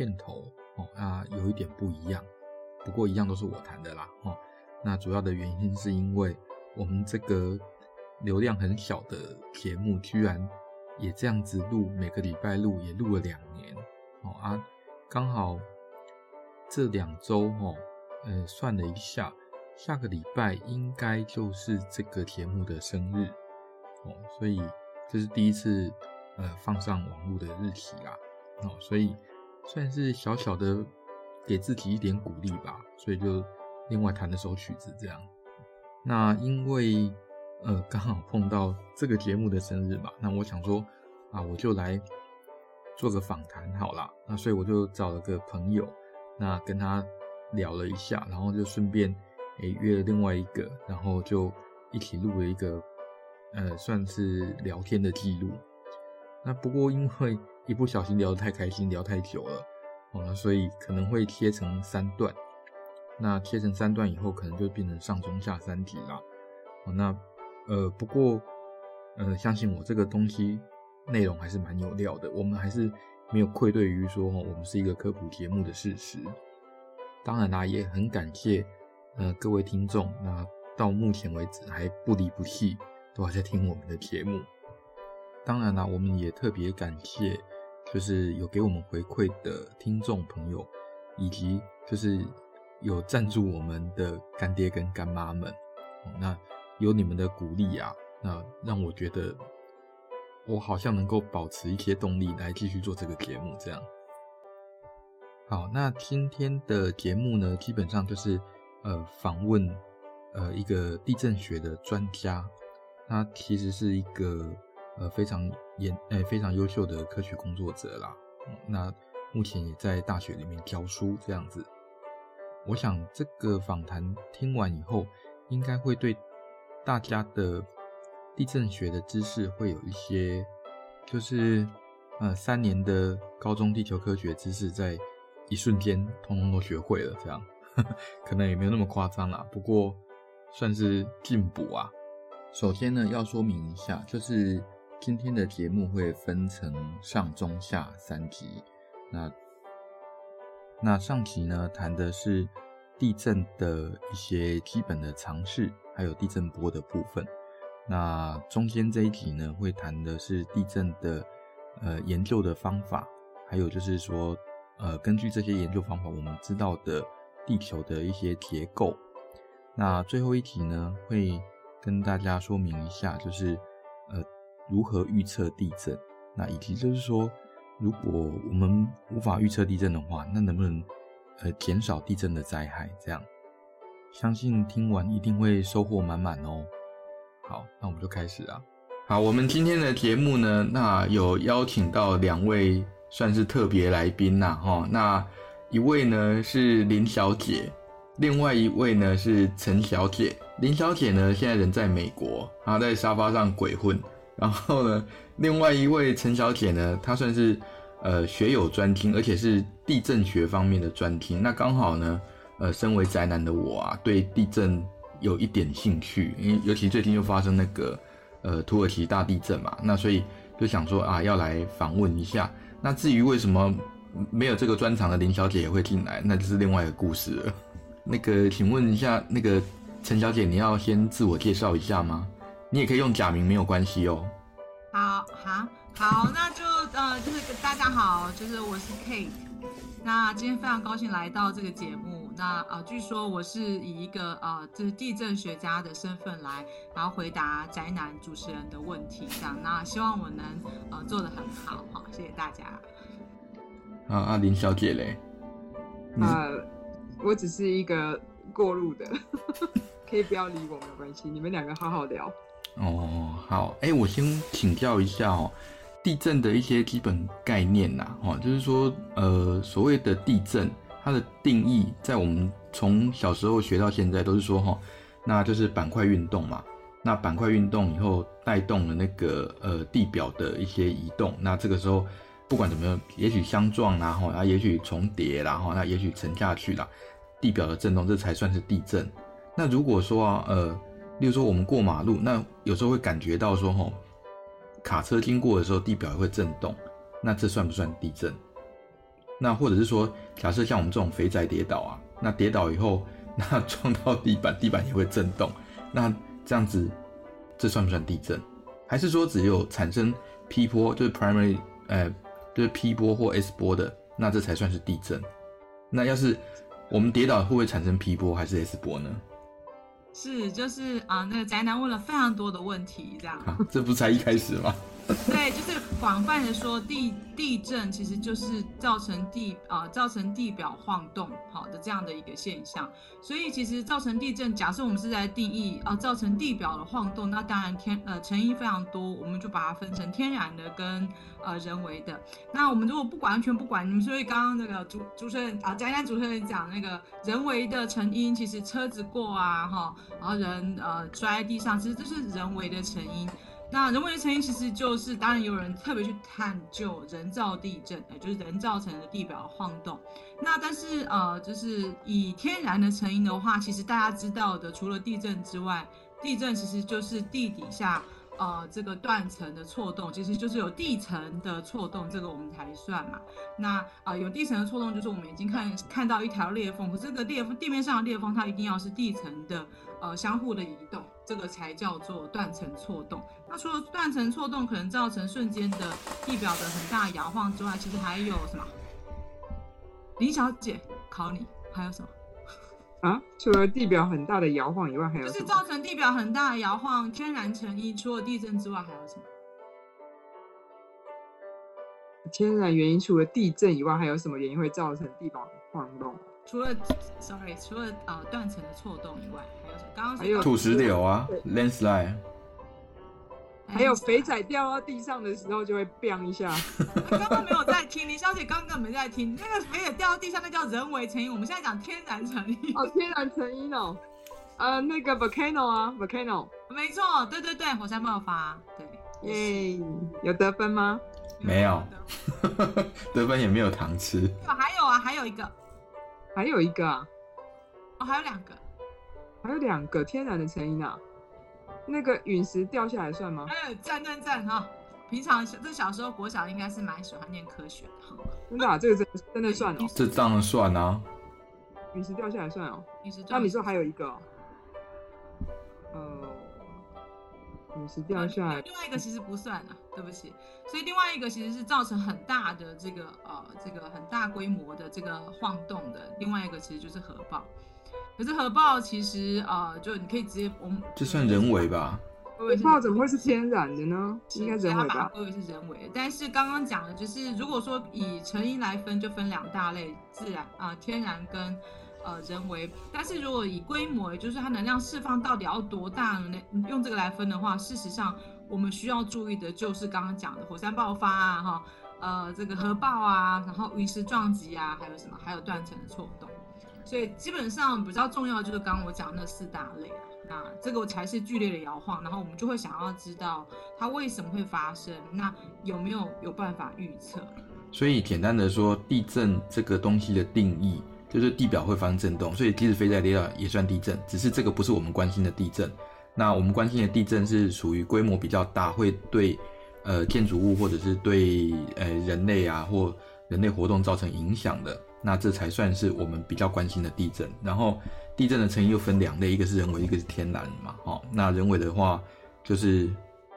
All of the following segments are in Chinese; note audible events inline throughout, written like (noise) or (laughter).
片头哦啊有一点不一样，不过一样都是我弹的啦哦。那主要的原因是因为我们这个流量很小的节目，居然也这样子录，每个礼拜录也录了两年哦啊，刚好这两周哦，呃，算了一下，下个礼拜应该就是这个节目的生日哦，所以。这是第一次，呃，放上网络的日期啦，哦，所以算是小小的给自己一点鼓励吧，所以就另外弹了首曲子这样。那因为呃刚好碰到这个节目的生日嘛，那我想说啊，我就来做个访谈好啦。那所以我就找了个朋友，那跟他聊了一下，然后就顺便诶约了另外一个，然后就一起录了一个。呃，算是聊天的记录。那不过因为一不小心聊得太开心，聊太久了，哦，所以可能会切成三段。那切成三段以后，可能就变成上中下三集啦。哦，那呃，不过呃，相信我，这个东西内容还是蛮有料的。我们还是没有愧对于说，我们是一个科普节目的事实。当然啦，也很感谢呃各位听众，那到目前为止还不离不弃。都还在听我们的节目，当然啦，我们也特别感谢，就是有给我们回馈的听众朋友，以及就是有赞助我们的干爹跟干妈们。那有你们的鼓励啊，那让我觉得我好像能够保持一些动力来继续做这个节目。这样，好，那今天的节目呢，基本上就是呃访问呃一个地震学的专家。他其实是一个呃非常严诶非常优秀的科学工作者啦，那目前也在大学里面教书这样子。我想这个访谈听完以后，应该会对大家的地震学的知识会有一些，就是呃三年的高中地球科学知识在一瞬间通通都学会了这样，(laughs) 可能也没有那么夸张啦，不过算是进步啊。首先呢，要说明一下，就是今天的节目会分成上、中、下三集。那那上集呢，谈的是地震的一些基本的常识，还有地震波的部分。那中间这一集呢，会谈的是地震的呃研究的方法，还有就是说呃根据这些研究方法，我们知道的地球的一些结构。那最后一集呢，会。跟大家说明一下，就是呃如何预测地震，那以及就是说，如果我们无法预测地震的话，那能不能呃减少地震的灾害？这样，相信听完一定会收获满满哦。好，那我们就开始啊。好，我们今天的节目呢，那有邀请到两位算是特别来宾呐，哈，那一位呢是林小姐。另外一位呢是陈小姐，林小姐呢现在人在美国，她在沙发上鬼混。然后呢，另外一位陈小姐呢，她算是呃学有专精，而且是地震学方面的专精。那刚好呢，呃，身为宅男的我啊，对地震有一点兴趣，因为尤其最近又发生那个呃土耳其大地震嘛，那所以就想说啊，要来访问一下。那至于为什么没有这个专长的林小姐也会进来，那就是另外一个故事了。(laughs) 那个，请问一下，那个陈小姐，你要先自我介绍一下吗？你也可以用假名，没有关系哦。好，好，好，那就呃，就是大家好，就是我是 Kate。那今天非常高兴来到这个节目。那呃，据说我是以一个呃，就是地震学家的身份来，然后回答宅男主持人的问题，这样。那希望我能呃做得很好，好，谢谢大家。啊啊，林小姐嘞？呃。我只是一个过路的，(laughs) 可以不要理我，没关系。你们两个好好聊。哦，好，哎、我先请教一下哦，地震的一些基本概念呐，哈，就是说，呃，所谓的地震，它的定义，在我们从小时候学到现在，都是说，哈，那就是板块运动嘛。那板块运动以后带动了那个呃地表的一些移动，那这个时候。不管怎么样，也许相撞啦，哈，啊，也许重叠啦，哈，那也许沉下去啦，地表的震动，这才算是地震。那如果说，呃，例如说我们过马路，那有时候会感觉到说，吼，卡车经过的时候，地表也会震动，那这算不算地震？那或者是说，假设像我们这种肥宅跌倒啊，那跌倒以后，那撞到地板，地板也会震动，那这样子，这算不算地震？还是说只有产生 P 波，就是 primary，呃，就是 P 波或 S 波的，那这才算是地震？那要是我们跌倒，会不会产生 P 波还是 S 波呢？是，就是啊、那个宅男问了非常多的问题，这样。(laughs) 这不才一开始吗？(laughs) 对，就是广泛的说，地地震其实就是造成地啊、呃、造成地表晃动好的这样的一个现象。所以其实造成地震，假设我们是在定义啊、呃、造成地表的晃动，那当然天呃成因非常多，我们就把它分成天然的跟呃人为的。那我们如果不管完全不管，你们所以刚刚那个主主持人啊宅男主持人讲那个人为的成因，其实车子过啊哈，然后人呃摔在地上，其实这是人为的成因。那人为的成因其实就是，当然有人特别去探究人造地震，也就是人造成的地表晃动。那但是呃，就是以天然的成因的话，其实大家知道的，除了地震之外，地震其实就是地底下呃这个断层的错动，其实就是有地层的错动，这个我们才算嘛。那啊、呃、有地层的错动，就是我们已经看看到一条裂缝，可这个裂缝地面上的裂缝，它一定要是地层的呃相互的移动。这个才叫做断层错动。那除了断层错动可能造成瞬间的地表的很大摇晃之外，其实还有什么？林小姐考你，还有什么？啊？除了地表很大的摇晃以外，还有什么？就是造成地表很大的摇晃，天然成因，除了地震之外还有什么？天然原因除了地震以外，还有什么原因会造成地表晃动？除了，sorry，除了呃断层的错动以外，还有什么？刚刚还有土石流啊，landslide，还有肥仔掉到地上的时候就会 bang 一下。(laughs) 刚刚没有在听，林小姐刚刚没在听。那个肥仔掉到地上，那叫人为成因。我们现在讲天然成因。哦，天然成因哦。呃，那个 volcano 啊，volcano。没错，对对对，火山爆发。对，耶、yeah，有得分吗？没有，得分也没有糖吃。还有啊，还有一个。还有一个啊，哦，还有两个，还有两个天然的成因啊。那个陨石掉下来算吗？哎，赞赞赞哈！平常这小时候国小应该是蛮喜欢念科学的。真的啊，这个真的真的算哦。(laughs) 这当然算啊。陨石掉下来算哦。陨石。那你说还有一个？呃。陨石掉下来，另外一个其实不算啊，对不起。所以另外一个其实是造成很大的这个呃这个很大规模的这个晃动的。另外一个其实就是核爆。可是核爆其实呃就你可以直接我们这算人为吧？核爆怎么会是天然的呢？应该人为吧？我以为是人为。但是刚刚讲的就是如果说以成因来分，就分两大类：自然啊、呃、天然跟。呃，人为，但是如果以规模，也就是它能量释放到底要多大呢？用这个来分的话，事实上我们需要注意的就是刚刚讲的火山爆发啊，哈，呃，这个核爆啊，然后陨石撞击啊，还有什么？还有断层的错动。所以基本上比较重要的就是刚刚我讲那四大类啊，那这个才是剧烈的摇晃，然后我们就会想要知道它为什么会发生，那有没有有办法预测？所以简单的说，地震这个东西的定义。就是地表会发生震动，所以即使飞在地上也算地震，只是这个不是我们关心的地震。那我们关心的地震是属于规模比较大，会对呃建筑物或者是对呃人类啊或人类活动造成影响的，那这才算是我们比较关心的地震。然后地震的成因又分两类，一个是人为，一个是天然嘛。哦，那人为的话，就是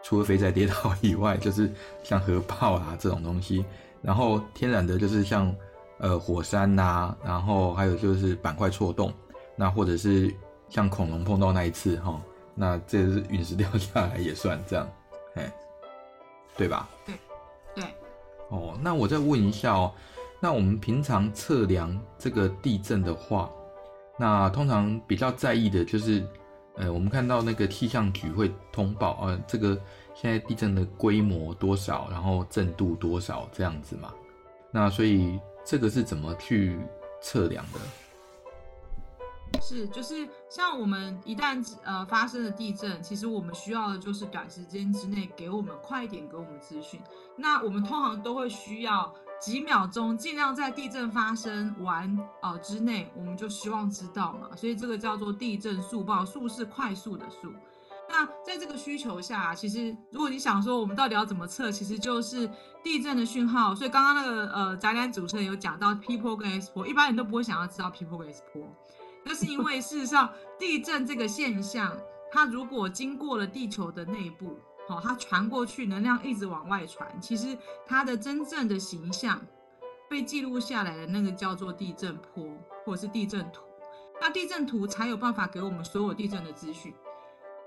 除了飞在跌倒以外，就是像核爆啊这种东西。然后天然的就是像。呃，火山呐、啊，然后还有就是板块错动，那或者是像恐龙碰到那一次哈，那这是陨石掉下来也算这样，哎，对吧？对，对。哦，那我再问一下哦，那我们平常测量这个地震的话，那通常比较在意的就是，呃，我们看到那个气象局会通报，呃，这个现在地震的规模多少，然后震度多少这样子嘛，那所以。这个是怎么去测量的？是，就是像我们一旦呃发生了地震，其实我们需要的就是短时间之内给我们快一点给我们资讯。那我们通常都会需要几秒钟，尽量在地震发生完呃之内，我们就希望知道嘛。所以这个叫做地震速报，速是快速的速。那在这个需求下，其实如果你想说我们到底要怎么测，其实就是地震的讯号。所以刚刚那个呃，宅男主持人有讲到 P 波跟 S 波，一般人都不会想要知道 P 波跟 S 波，那是因为事实上地震这个现象，它如果经过了地球的内部，好，它传过去，能量一直往外传，其实它的真正的形象被记录下来的那个叫做地震波或者是地震图。那地震图才有办法给我们所有地震的资讯。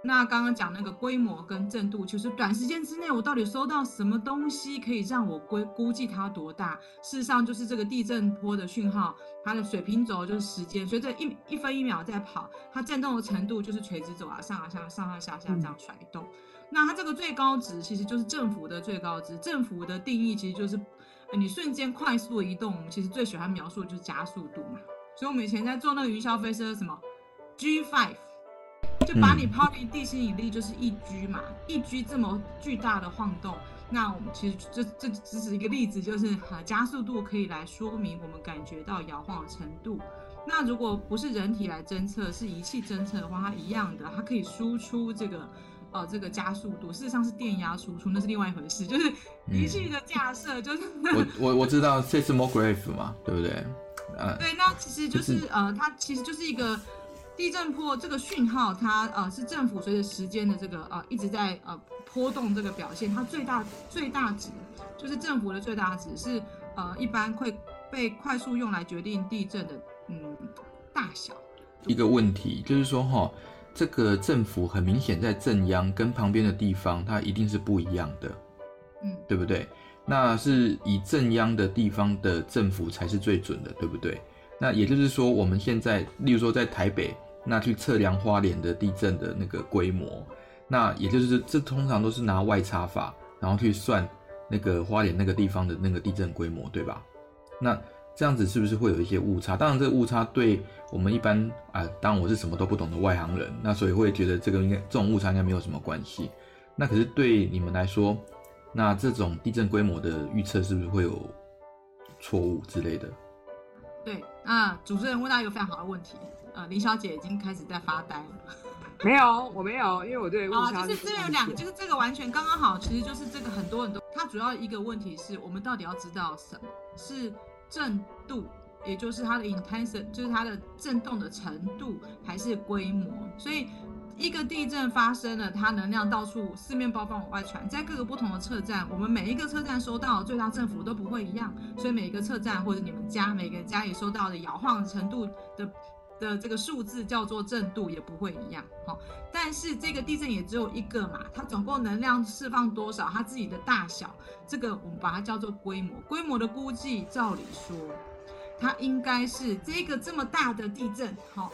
那刚刚讲那个规模跟震度，就是短时间之内我到底收到什么东西，可以让我估估计它多大？事实上就是这个地震波的讯号，它的水平轴就是时间，随着一一分一秒在跑，它震动的程度就是垂直走啊，上啊下上上下下这样甩动。那它这个最高值其实就是振幅的最高值，振幅的定义其实就是你瞬间快速移动，我们其实最喜欢描述的就是加速度嘛。所以我们以前在做那个云霄飞车，什么 G five。就把你抛离地心引力就是一 G 嘛，一 G 这么巨大的晃动，那我们其实这这只是一个例子，就是呃加速度可以来说明我们感觉到摇晃的程度。那如果不是人体来侦测，是仪器侦测的话，它一样的，它可以输出这个呃这个加速度，事实上是电压输出，那是另外一回事，就是仪器的架设就是、(laughs) 嗯、我我我知道 seismograph 嘛，对不对？呃，对，那其实就是、就是、呃它其实就是一个。地震波这个讯号，它呃是政府随着时间的这个呃一直在呃波动这个表现，它最大最大值就是政府的最大值是呃一般会被快速用来决定地震的嗯大小。一个问题就是说哈，这个政府很明显在震央跟旁边的地方它一定是不一样的，嗯，对不对？那是以震央的地方的政府才是最准的，对不对？那也就是说我们现在例如说在台北。那去测量花莲的地震的那个规模，那也就是这通常都是拿外差法，然后去算那个花莲那个地方的那个地震规模，对吧？那这样子是不是会有一些误差？当然，这个误差对我们一般啊、当然我是什么都不懂的外行人，那所以会觉得这个应该这种误差应该没有什么关系。那可是对你们来说，那这种地震规模的预测是不是会有错误之类的？对，啊，主持人问到一个非常好的问题。呃，林小姐已经开始在发呆了。没有，我没有，因为我对啊，就是这有两个，就是这个完全刚刚好，其实就是这个很多很多。它主要一个问题是我们到底要知道什么是震度，也就是它的 intensity，就是它的震动的程度，还是规模？所以。一个地震发生了，它能量到处四面八方往外传，在各个不同的车站，我们每一个车站收到的最大振幅都不会一样，所以每一个车站或者你们家每个家里收到的摇晃程度的的这个数字叫做震度也不会一样。哦，但是这个地震也只有一个嘛，它总共能量释放多少，它自己的大小，这个我们把它叫做规模。规模的估计，照理说，它应该是这个这么大的地震，哦，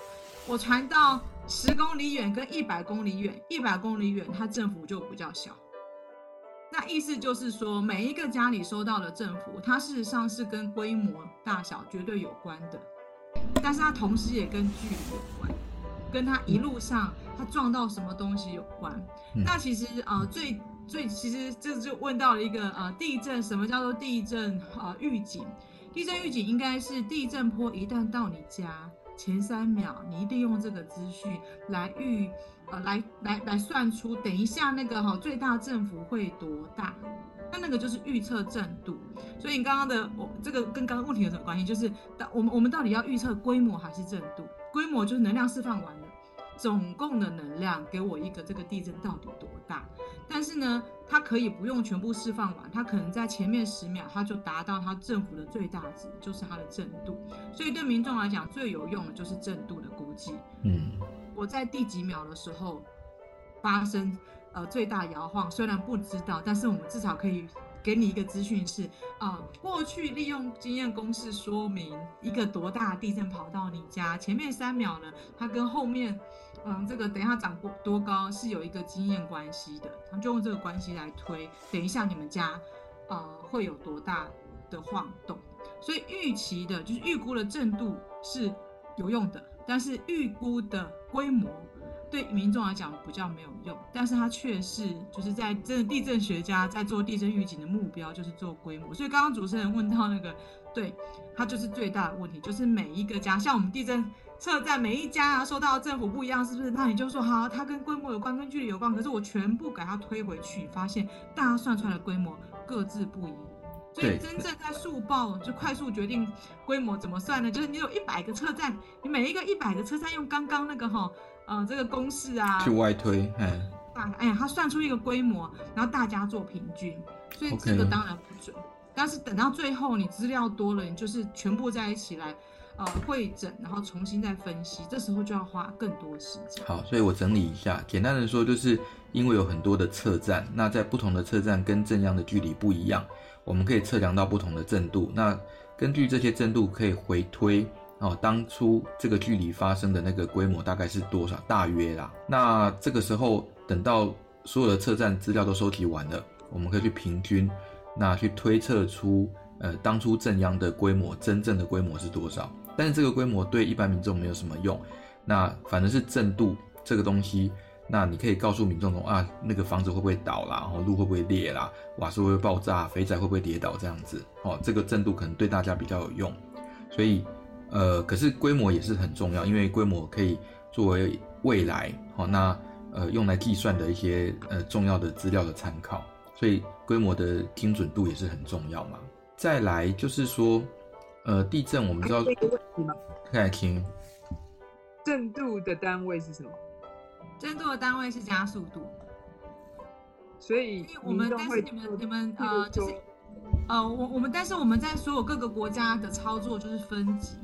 我传到。十公里远跟一百公里远，一百公里远它振幅就比较小。那意思就是说，每一个家里收到的振幅，它事实上是跟规模大小绝对有关的，但是它同时也跟距离有关，跟他一路上他撞到什么东西有关。那其实呃最最其实这就问到了一个呃地震，什么叫做地震呃预警？地震预警应该是地震波一旦到你家。前三秒，你一定用这个资讯来预，呃，来来来算出等一下那个哈最大振幅会多大，那那个就是预测震度。所以你刚刚的我这个跟刚刚问题有什么关系？就是到我们我们到底要预测规模还是震度？规模就是能量释放完了。总共的能量给我一个这个地震到底多大？但是呢，它可以不用全部释放完，它可能在前面十秒它就达到它振幅的最大值，就是它的震度。所以对民众来讲最有用的就是震度的估计。嗯，我在第几秒的时候发生呃最大摇晃，虽然不知道，但是我们至少可以。给你一个资讯是，啊、呃，过去利用经验公式说明一个多大地震跑到你家，前面三秒呢，它跟后面，嗯，这个等一下涨多多高是有一个经验关系的，他们就用这个关系来推，等一下你们家，呃，会有多大的晃动，所以预期的就是预估的震度是有用的，但是预估的规模。对民众来讲比较没有用，但是它却是就是在真的地震学家在做地震预警的目标就是做规模，所以刚刚主持人问到那个，对，它就是最大的问题，就是每一个家，像我们地震测站每一家啊，受到政府不一样，是不是？那你就说好，它跟规模有关，跟距离有关。可是我全部给它推回去，发现大家算出来的规模各自不一。所以真正在速报就快速决定规模怎么算呢？就是你有一百个车站，你每一个一百个车站用刚刚那个哈呃这个公式啊去外推，哎，哎呀，它算出一个规模，然后大家做平均，所以这个当然不准。但是等到最后你资料多了，你就是全部在一起来呃会诊，然后重新再分析，这时候就要花更多时间。好，所以我整理一下，简单的说，就是因为有很多的车站，那在不同的车站跟正央的距离不一样。我们可以测量到不同的震度，那根据这些震度可以回推哦，当初这个距离发生的那个规模大概是多少？大约啦。那这个时候等到所有的车站资料都收集完了，我们可以去平均，那去推测出呃当初震央的规模，真正的规模是多少？但是这个规模对一般民众没有什么用，那反正是震度这个东西。那你可以告诉民众说啊，那个房子会不会倒啦？然后路会不会裂啦？瓦斯会不会爆炸？肥仔会不会跌倒？这样子哦，这个震度可能对大家比较有用。所以，呃，可是规模也是很重要，因为规模可以作为未来哦，那呃用来计算的一些呃重要的资料的参考。所以规模的精准度也是很重要嘛。再来就是说，呃，地震我们知道，看来听，震度的单位是什么？震度的单位是加速度，所以我们但是你们你们呃就是呃我我们但是我们在所有各个国家的操作就是分级，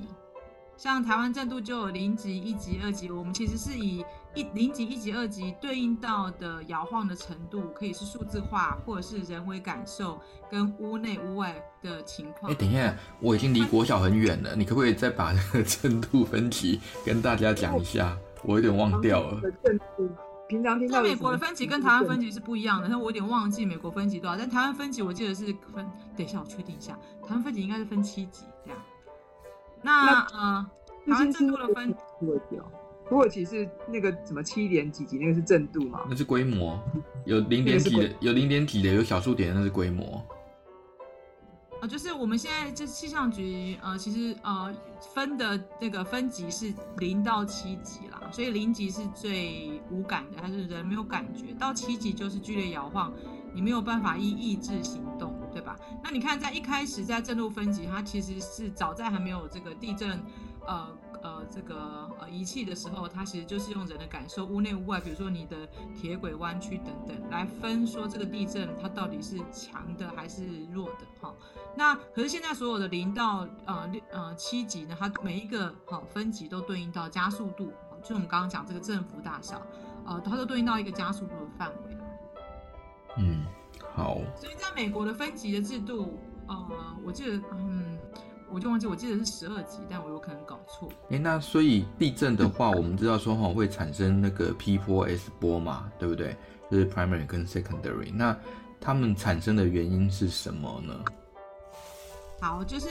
像台湾震度就有零级、一级、二级，我们其实是以一零级、一级、二级对应到的摇晃的程度，可以是数字化或者是人为感受跟屋内屋外的情况。哎，等一下，我已经离国小很远了，你可不可以再把这个 (laughs) 震度分级跟大家讲一下？我有点忘掉了。平常听到美国的分级跟台湾分级是不一样的，但我有点忘记美国分级多少。但台湾分级我记得是分，等一下我确定一下，台湾分级应该是分七级这样。那，那呃，台湾正度的分土耳其是那个什么七点几级，那个是正度吗？那是规模，有零点几的，有零点几的，有小数点，那是规模。啊，就是我们现在这气象局，呃，其实呃分的那个分级是零到七级啦，所以零级是最无感的，还是人没有感觉，到七级就是剧烈摇晃，你没有办法依意志行动，对吧？那你看在一开始在震度分级，它其实是早在还没有这个地震，呃。呃，这个呃仪器的时候，它其实就是用人的感受，屋内屋外，比如说你的铁轨弯曲等等，来分说这个地震它到底是强的还是弱的哈。那可是现在所有的零到呃六呃七级呢，它每一个好分级都对应到加速度，就是我们刚刚讲这个振幅大小，呃，它都对应到一个加速度的范围。嗯，好。所以在美国的分级的制度，呃，我记得嗯。我就忘记，我记得是十二级，但我有可能搞错。哎，那所以地震的话，我们知道说哈会产生那个 P 波 S 波嘛，对不对？就是 primary 跟 secondary。那它们产生的原因是什么呢？好，就是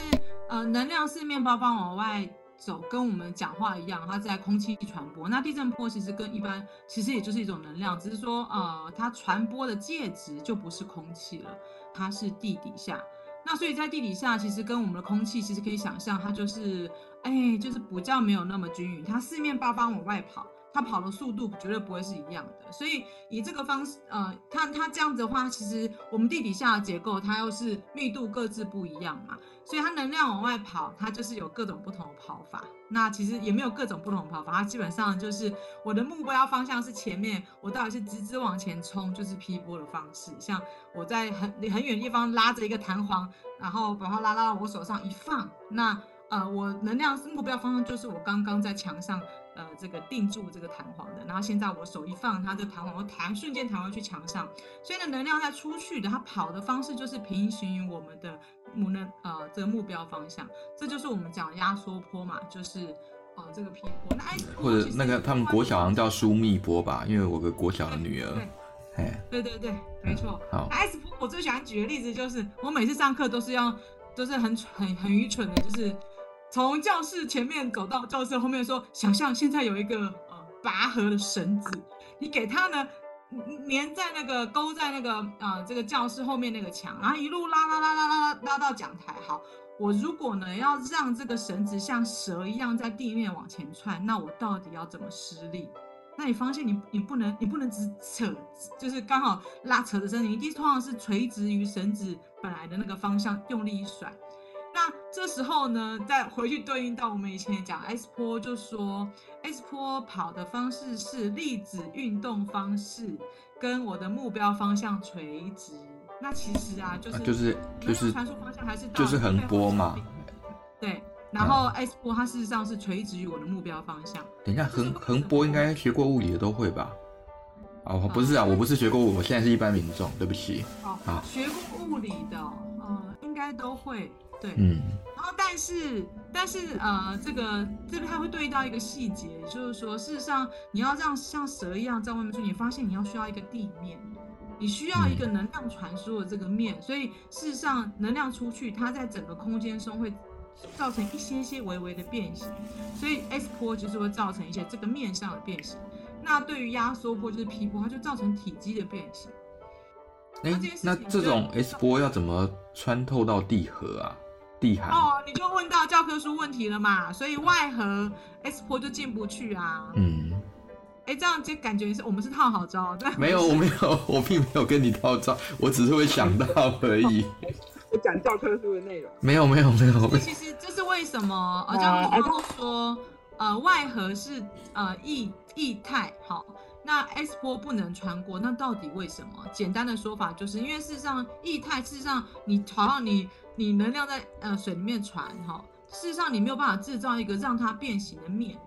呃，能量是面包帮往外走，跟我们讲话一样，它在空气传播。那地震波其实跟一般其实也就是一种能量，只是说呃，它传播的介质就不是空气了，它是地底下。那所以在地底下，其实跟我们的空气其实可以想象，它就是，哎，就是比较没有那么均匀，它四面八方往外跑，它跑的速度绝对不会是一样的。所以以这个方式，呃，它它这样子的话，其实我们地底下的结构，它又是密度各自不一样嘛。所以它能量往外跑，它就是有各种不同的跑法。那其实也没有各种不同的跑法，它基本上就是我的目标方向是前面，我到底是直直往前冲，就是 P 波的方式。像我在很很远地方拉着一个弹簧，然后把它拉拉到我手上一放，那呃我能量目标方向就是我刚刚在墙上。呃，这个定住这个弹簧的，然后现在我手一放，它的弹簧会弹，瞬间弹回去墙上，所以呢，能量在出去的，它跑的方式就是平行于我们的目能呃这个目标方向，这就是我们讲的压缩波嘛，就是呃这个 P 波。那 S 波或者那个他们国小好像叫舒密波吧，因为我个国小的女儿，对对对，没错。嗯、好，S 波我最喜欢举的例子就是，我每次上课都是要都是很很很愚蠢的，就是。从教室前面走到教室后面，说：想象现在有一个呃拔河的绳子，你给它呢粘在那个勾在那个呃这个教室后面那个墙，然后一路拉拉拉拉拉拉拉到讲台。好，我如果呢要让这个绳子像蛇一样在地面往前窜，那我到底要怎么施力？那你发现你你不能你不能只扯，就是刚好拉扯的时候，你一定通常是垂直于绳子本来的那个方向用力一甩。那这时候呢，再回去对应到我们以前讲 S 波，就说 S 波跑的方式是粒子运动方式跟我的目标方向垂直。那其实啊，就是就是就是传输方向还是就是横波嘛。对。然后 S 波它事实上是垂直于我的目标方向。等一下，横横波应该学过物理的都会吧？哦，不是啊，我不是学过物理，我现在是一般民众，对不起。哦，好，学过物理的，呃，应该都会。对，嗯。然后，但是，但是，呃，这个这边还会对应到一个细节，就是说，事实上，你要让像蛇一样在外面出，你发现你要需要一个地面，你需要一个能量传输的这个面，所以事实上，能量出去，它在整个空间中会。造成一些些微微的变形，所以 S 波就是会造成一些这个面上的变形。那对于压缩波就是 P 波，它就造成体积的变形。哎、欸，那这种 S 波要怎么穿透到地核啊？哦，你就问到教科书问题了嘛？所以外核 S 波就进不去啊。嗯。哎、欸，这样就感觉是我们是套好招，对？没有，我没有，我并没有跟你套招，(laughs) 我只是会想到而已。我讲教科书的内容，没有没有没有。其实这是为什么？呃，教科书说，呃，外核是呃液液态，好，那 S 波不能穿过，那到底为什么？简单的说法就是因为事实上液态，事实上你好像你你能量在呃水里面传，哈，事实上你没有办法制造一个让它变形的面，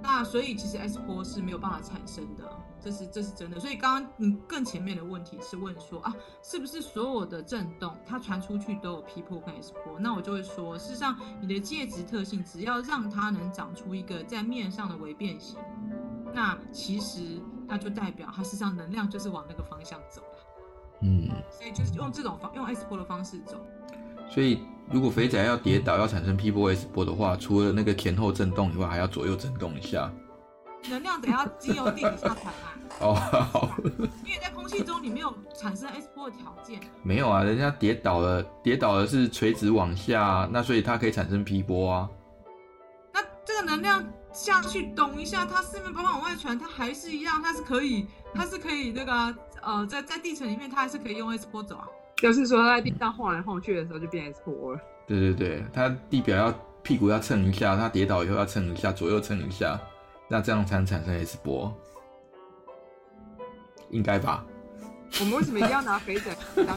那所以其实 S 波是没有办法产生的。这是这是真的，所以刚刚你更前面的问题是问说啊，是不是所有的震动它传出去都有 P 波跟 S 波？那我就会说，事实上你的介质特性只要让它能长出一个在面上的微变形，那其实它就代表它事实上能量就是往那个方向走。嗯，所以就是用这种方用 S 波的方式走。所以如果肥仔要跌倒要产生 P 波 S 波的话，除了那个前后震动以外，还要左右震动一下。能量得要经由地底下传啊。(laughs) 哦，好。因为在空气中你没有产生 S 波的条件。没有啊，人家跌倒了，跌倒了是垂直往下，那所以它可以产生 P 波啊。那这个能量下去咚一下，它四面八方往外传，它还是一样，它是可以，它是可以那个呃，在在地层里面，它还是可以用 S 波走啊。就是说在地上晃来晃去的时候就变 S 波了。对对对，它地表要屁股要蹭一下，它跌倒以后要蹭一下，左右蹭一下。那这样才能产生 S 波，应该吧？(laughs) 我们为什么一定要拿肥仔当？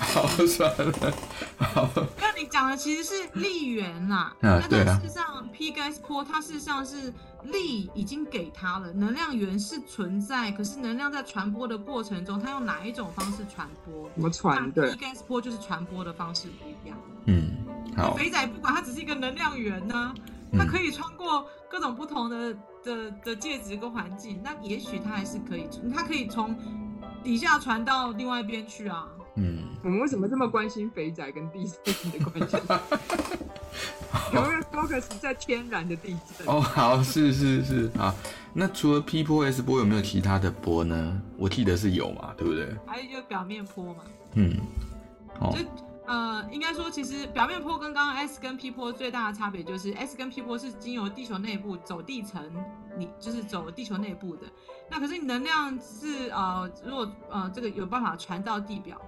好算了，好。那你讲的其实是力源啦。啊，对啊。事实上，P 跟 S 波，它事实上是力已经给它了，能量源是存在，可是能量在传播的过程中，它用哪一种方式传播？怎么传？对。P 跟 S 波就是传播的方式不一样。嗯，好。肥仔不管它只是一个能量源呢。它可以穿过各种不同的的的介质跟环境，那也许它还是可以，它可以从底下传到另外一边去啊。嗯，我们为什么这么关心肥仔跟地震的关系？(laughs) 有没有 focus 在天然的地震？哦，(laughs) 好，是是是啊。那除了 P 波 S 波，有没有其他的波呢？我记得是有嘛，对不对？还有一个表面波嘛。嗯，好。呃，应该说，其实表面波跟刚刚 S 跟 P 波最大的差别就是，S 跟 P 波是经由地球内部走地层，你就是走地球内部的。那可是你能量是呃，如果呃这个有办法传到地表，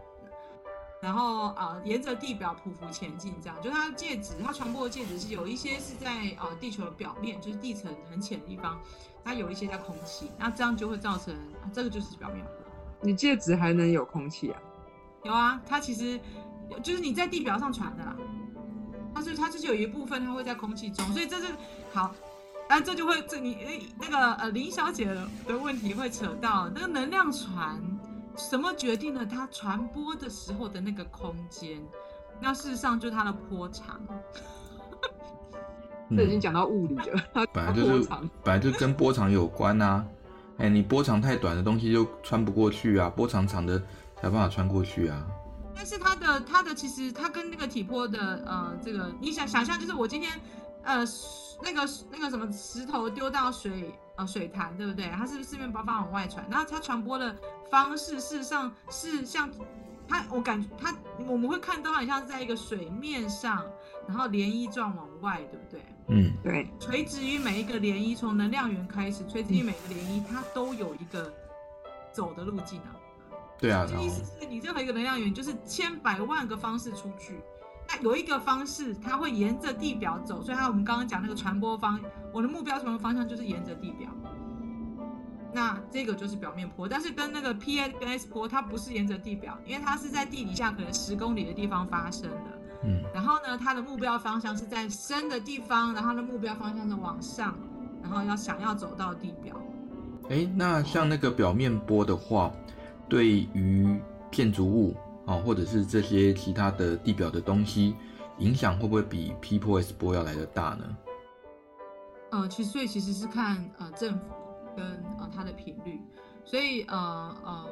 然后呃沿着地表匍匐前进，这样就它的介质，它传播的介质是有一些是在呃地球的表面，就是地层很浅的地方，它有一些在空气，那这样就会造成，啊，这个就是表面波。你介质还能有空气啊？有啊，它其实。就是你在地表上传的啦，它是它就是有一部分它会在空气中，所以这是好，那这就会这你那个呃林小姐的的问题会扯到那个能量传，什么决定了它传播的时候的那个空间？那事实上就是它的波长。这已经讲到物理了，本来就是本来就跟波长有关啊。哎，你波长太短的东西就穿不过去啊，波长长的才有办法穿过去啊。但是它的它的其实它跟那个体波的呃这个你想想象就是我今天呃那个那个什么石头丢到水呃水潭，对不对？它是不是四面八方往外传？然后它传播的方式事实上是像它，我感觉它我们会看到它很像是在一个水面上，然后涟漪状往外，对不对？嗯，对。垂直于每一个涟漪，从能量源开始，垂直于每个涟漪，它都有一个走的路径啊。对啊，意思是你任何一个能量源，就是千百万个方式出去。那有一个方式，它会沿着地表走，所以它我们刚刚讲那个传播方，我的目标传播方向就是沿着地表。那这个就是表面波，但是跟那个 P S 跟 S 波，它不是沿着地表，因为它是在地底下可能十公里的地方发生的。嗯。然后呢，它的目标方向是在深的地方，然后它的目标方向是往上，然后要想要走到地表。哎，那像那个表面波的话。对于建筑物啊，或者是这些其他的地表的东西，影响会不会比 P 波 S 波要来的大呢？呃，其实所以其实是看呃政府跟呃它的频率，所以呃呃，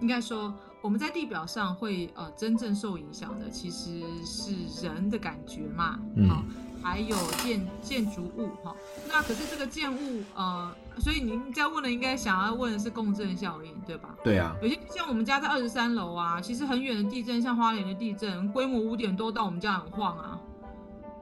应该说我们在地表上会呃真正受影响的其实是人的感觉嘛，嗯。好还有建建筑物哈，那可是这个建物呃，所以您在问的应该想要问的是共振效应对吧？对啊，有些像我们家在二十三楼啊，其实很远的地震，像花莲的地震，规模五点多到我们家很晃啊。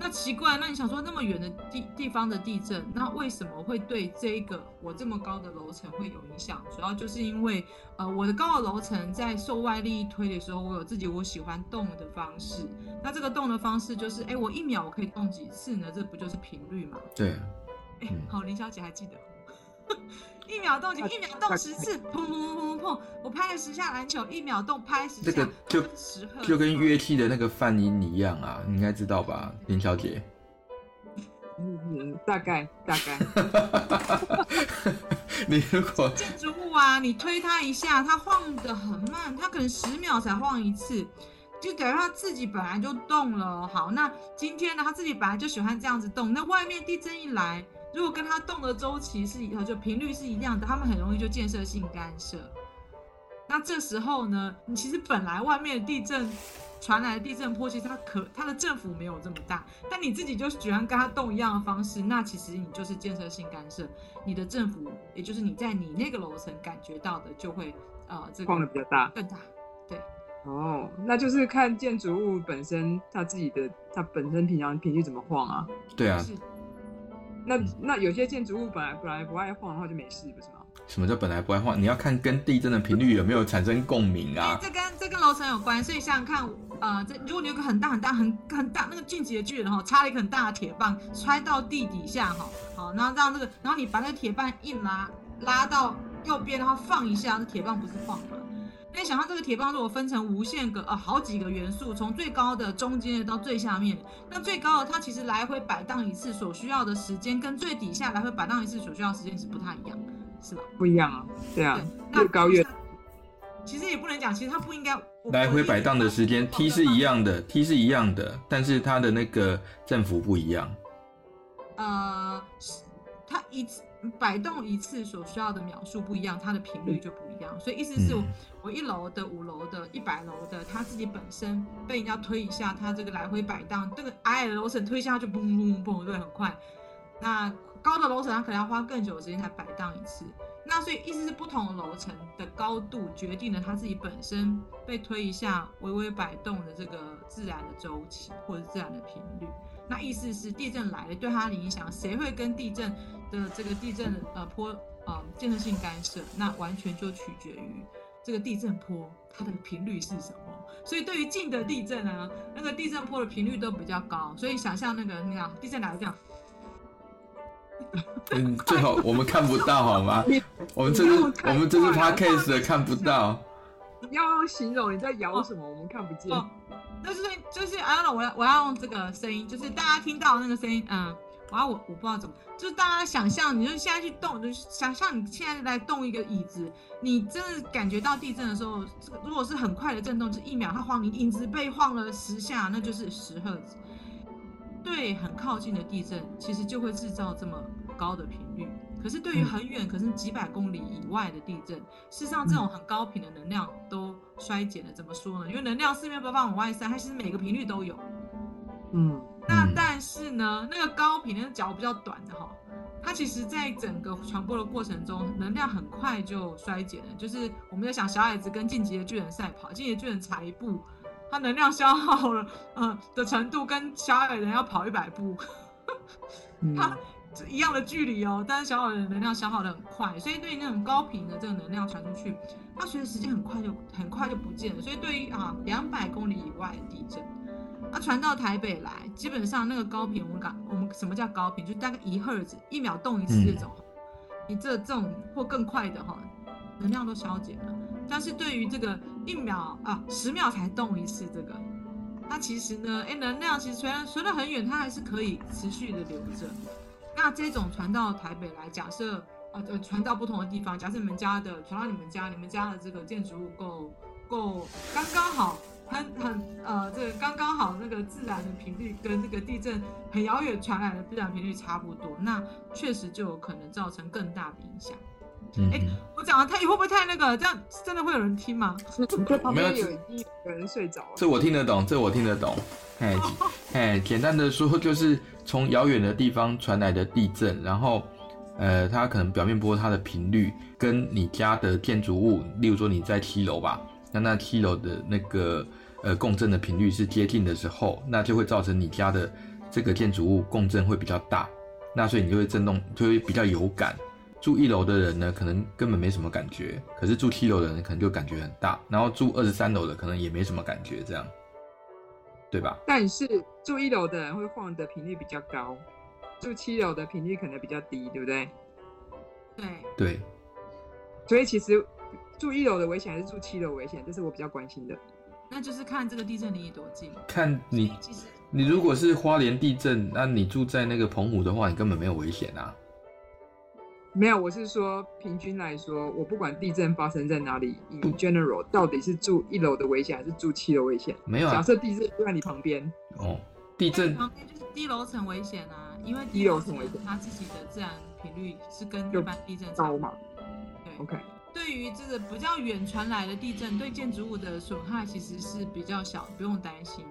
那奇怪，那你想说那么远的地地方的地震，那为什么会对这个我这么高的楼层会有影响？主要就是因为呃我的高的楼层在受外力推的时候，我有自己我喜欢动的方式。那这个动的方式就是，哎，我一秒我可以动几次呢？这不就是频率嘛？对。哎，好，林小姐还记得。一秒动就，一秒动十次，砰砰砰砰砰！我拍了十下篮球，一秒动拍十下，这个就就跟乐器的那个泛音一样啊，你应该知道吧，林小姐？嗯嗯，大概大概。(laughs) 你如果建筑物啊，你推它一下，它晃得很慢，它可能十秒才晃一次，就等于它自己本来就动了。好，那今天呢，它自己本来就喜欢这样子动，那外面地震一来。如果跟它动的周期是以后就频率是一样的，他们很容易就建设性干涉。那这时候呢，你其实本来外面的地震传来的地震波，其实它可它的振幅没有这么大，但你自己就喜欢跟它动一样的方式，那其实你就是建设性干涉，你的振幅，也就是你在你那个楼层感觉到的就会呃这个晃的比较大，更大。对，哦，那就是看建筑物本身它自己的它本身平常频率怎么晃啊？对啊。那那有些建筑物本来本来不爱晃的话就没事，不是吗？什么叫本来不爱晃？你要看跟地震的频率有没有产生共鸣啊？这跟这跟楼层有关，所以想想看，呃，这如果你有个很大很大很很大那个俊杰的巨人哈，插了一个很大的铁棒揣到地底下哈，好，然后让这个，然后你把那个铁棒一拉拉到右边，然后放一下，那铁棒不是晃吗？那你想象这个铁棒如果分成无限个呃好几个元素，从最高的、中间的到最下面，那最高的它其实来回摆荡一次所需要的时间，跟最底下来回摆荡一次所需要的时间是不太一样，是吧？不一样啊，对啊，越高越。其实也不能讲，其实它不应该来回摆荡的时间，T 是一样的，T 是一样的，但是它的那个振幅不一样。呃，它一次。摆动一次所需要的秒数不一样，它的频率就不一样。所以意思是我，我一楼的、五楼的、一百楼的，它自己本身被人家推一下，它这个来回摆荡，这个矮矮的楼层推一下就砰砰砰，对，很快。那高的楼层它可能要花更久的时间才摆荡一次。那所以意思是，不同的楼层的高度决定了它自己本身被推一下微微摆动的这个自然的周期或者自然的频率。那意思是地震来了，对它的影响，谁会跟地震的这个地震呃坡呃建设性干涉？那完全就取决于这个地震坡它的频率是什么。所以对于近的地震呢，那个地震坡的频率都比较高。所以想象那个那样地震来了这样，嗯，最好我们看不到好吗？(laughs) 我们这是我们这是 podcast 的看不到。你要形容你在摇什么？哦、我们看不见。哦就是就是啊，我要我要用这个声音，就是大家听到那个声音，嗯，我要我我不知道怎么，就是大家想象，你就现在去动，就是想象你现在来动一个椅子，你真的感觉到地震的时候，这个如果是很快的震动，就一秒它晃，你椅子被晃了十下，那就是十赫兹。对，很靠近的地震，其实就会制造这么高的频率。可是对于很远，可是几百公里以外的地震，事实上这种很高频的能量都衰减了。怎么说呢？因为能量四面八方往外散，它其实每个频率都有。嗯，那但是呢，那个高频那个脚比较短的哈，它其实在整个传播的过程中，能量很快就衰减了。就是我们在想小矮子跟晋级的巨人赛跑，晋级的巨人踩一步，它能量消耗了，嗯的程度跟小矮人要跑一百步，它 (laughs) 一样的距离哦，但是小矮人能量消耗的很快，所以对于那种高频的这个能量传出去，它随着时间很快就很快就不见了。所以对于啊两百公里以外的地震。它传到台北来，基本上那个高频，我们讲我们什么叫高频，就大概一赫兹，一秒动一次这种，你这这种或更快的哈，能量都消减了。但是对于这个一秒啊十秒才动一次这个，它其实呢，哎，能量其实虽然传得很远，它还是可以持续的留着。那这种传到台北来，假设呃呃传到不同的地方，假设你们家的传到你们家，你们家的这个建筑物够够刚刚好。很很呃，这个刚刚好，那个自然的频率跟这个地震很遥远传来的自然频率差不多，那确实就有可能造成更大的影响。哎、嗯，我讲的太，会不会太那个？这样真的会有人听吗？(laughs) 没有，有有人睡着了。这我听得懂，这我听得懂。哎哎，简单的说，就是从遥远的地方传来的地震，然后呃，它可能表面波它的频率跟你家的建筑物，例如说你在七楼吧，那那七楼的那个。呃，共振的频率是接近的时候，那就会造成你家的这个建筑物共振会比较大，那所以你就会震动，就会比较有感。住一楼的人呢，可能根本没什么感觉，可是住七楼的人可能就感觉很大，然后住二十三楼的可能也没什么感觉，这样，对吧？但是住一楼的人会晃的频率比较高，住七楼的频率可能比较低，对不对？对对，所以其实住一楼的危险还是住七楼危险，这是我比较关心的。那就是看这个地震离你多近。看你，你如果是花莲地震，那你住在那个澎湖的话，你根本没有危险啊。没有，我是说平均来说，我不管地震发生在哪里，in general，到底是住一楼的危险还是住七楼危险？没有啊。假设地震就在你旁边。哦，地震旁边就是低楼层危险啊，因为低楼层危险，它自己的自然频率是跟一般地震高嘛。对，OK。对于这个比较远传来的地震，对建筑物的损害其实是比较小，不用担心。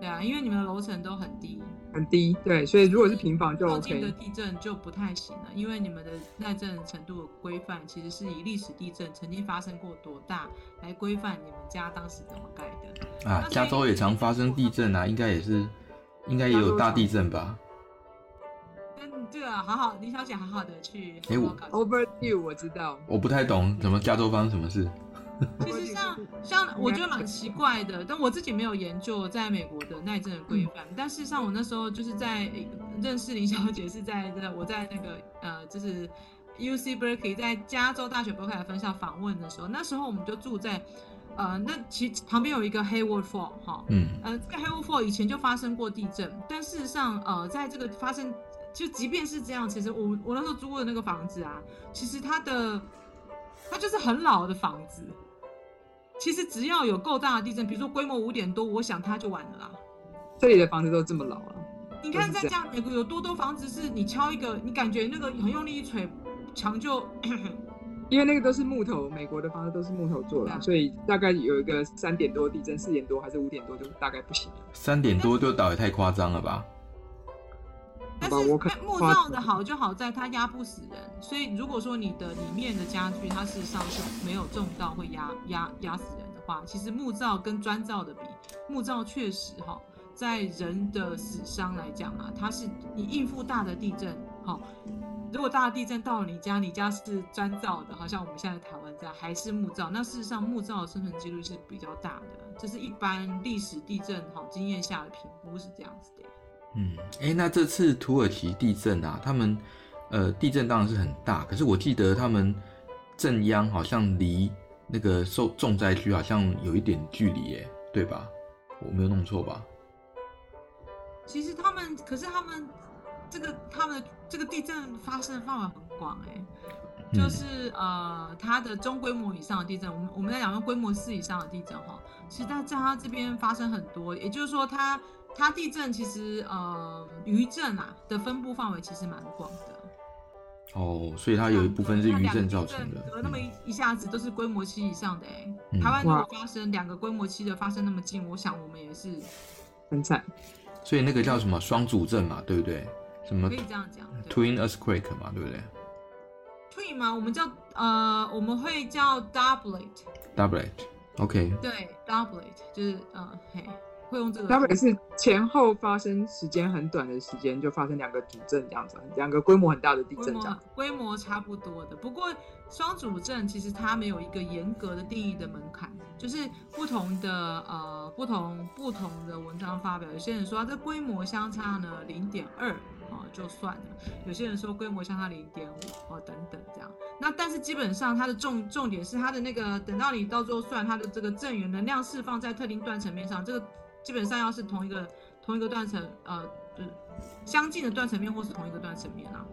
对啊，因为你们的楼层都很低，很低。对，所以如果是平房就 OK。靠近的地震就不太行了，因为你们的耐震程度的规范其实是以历史地震曾经发生过多大来规范你们家当时怎么盖的。啊，加州也常发生地震啊，应该也是，应该也有大地震吧。对啊好好，李小姐好好的去。哎，我 Overview 我知道，我不太懂怎么加州发生什么事。(laughs) 其实像像我觉得蛮奇怪的，但我自己没有研究在美国的耐震的规范。嗯、但事实上，我那时候就是在认识林小姐是在这个我在那个呃，就是 UC Berkeley 在加州大学伯克莱分校访问的时候，那时候我们就住在呃，那其旁边有一个 Hayward Fault 哈，嗯，呃，这个 Hayward Fault 以前就发生过地震，但事实上呃，在这个发生。就即便是这样，其实我我那时候租的那个房子啊，其实它的它就是很老的房子。其实只要有够大的地震，比如说规模五点多，我想它就完了啦。这里的房子都这么老了。你看在这样美国有多多房子是你敲一个，你感觉那个很用力一锤，墙就。(coughs) 因为那个都是木头，美国的房子都是木头做的，啊、所以大概有一个三点多地震，四点多还是五点多就大概不行了。三点多就倒也太夸张了吧？但是木造的好就好在它压不死人，所以如果说你的里面的家具它事实上是没有重到会压压压死人的话，其实木造跟砖造的比，木造确实哈，在人的死伤来讲啊，它是你应付大的地震，好，如果大的地震到了你家，你家是砖造的，好像我们现在台湾这样，还是木造，那事实上木造的生存几率是比较大的，这是一般历史地震好经验下的评估是这样子的。嗯，哎，那这次土耳其地震啊，他们，呃，地震当然是很大，可是我记得他们震央好像离那个受重灾区好像有一点距离，耶，对吧？我没有弄错吧？其实他们，可是他们这个他们这个地震发生的范围很广，哎，就是呃，它的中规模以上的地震，我们我们在讲说规模四以上的地震哈，其实在在它这边发生很多，也就是说它。它地震其实呃余震啊的分布范围其实蛮广的，哦，所以它有一部分是余震造成的。隔那么一一下子都是规模七以上的哎，嗯、台湾如果发生两个规模七的发生那么近，我想我们也是很惨。所以那个叫什么双主震嘛，对不对？什么可以这样讲？Twin earthquake 嘛，对不对？Twin 嘛？我们叫呃，我们会叫 doublet。doublet，OK。对，doublet 就是嗯，嘿。会用这个，它也是前后发生时间很短的时间就发生两个主震这样子，两个规模很大的地震这样，规模差不多的。不过双主震其实它没有一个严格的定义的门槛，就是不同的呃不同不同的文章发表，有些人说这规模相差呢零点二啊就算了，有些人说规模相差零点五哦等等这样。那但是基本上它的重重点是它的那个等到你到最后算它的这个震源能量释放在特定断层面上这个。基本上要是同一个同一个断层，呃，就是相近的断层面，或是同一个断层面啊。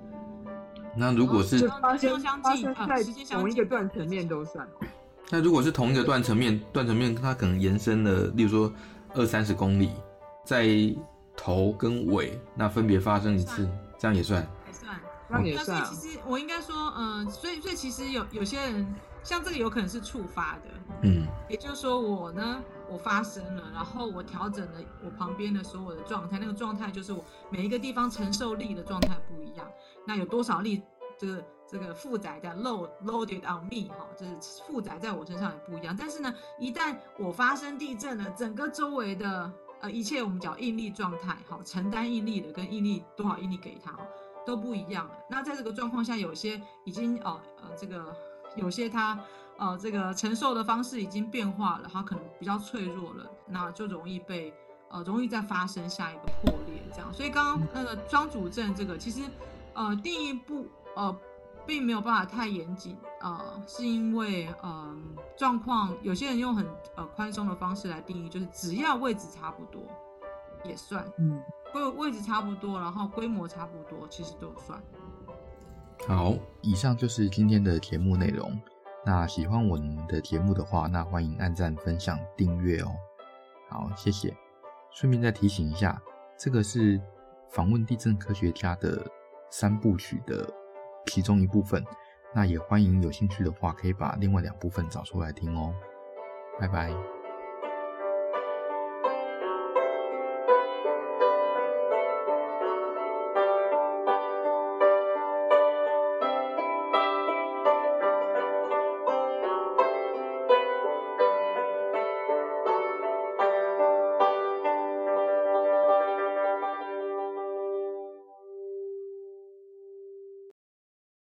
那如果是发生发生在同一个断层面都算。(coughs) 那如果是同一个断层面，断层面它可能延伸了，例如说二三十公里，在头跟尾那分别发生一次，这样也算。也算，那也算。但是其实我应该说，嗯、呃，所以所以其实有有些人像这个有可能是触发的，嗯，也就是说我呢。我发生了，然后我调整了我旁边的所有的状态，那个状态就是我每一个地方承受力的状态不一样。那有多少力，这个这个负载在 load loaded on me 哈，就是负载在我身上也不一样。但是呢，一旦我发生地震了，整个周围的呃一切我们讲应力状态，好，承担应力的跟应力多少应力给他都不一样。那在这个状况下，有些已经哦呃这个有些它。呃，这个承受的方式已经变化了，它可能比较脆弱了，那就容易被呃容易再发生下一个破裂这样。所以刚刚那个庄主症这个其实呃定义不呃并没有办法太严谨呃，是因为呃状况有些人用很呃宽松的方式来定义，就是只要位置差不多也算，嗯，位位置差不多，然后规模差不多，其实都算。好，以上就是今天的节目内容。那喜欢我们的节目的话，那欢迎按赞、分享、订阅哦。好，谢谢。顺便再提醒一下，这个是访问地震科学家的三部曲的其中一部分。那也欢迎有兴趣的话，可以把另外两部分找出来听哦。拜拜。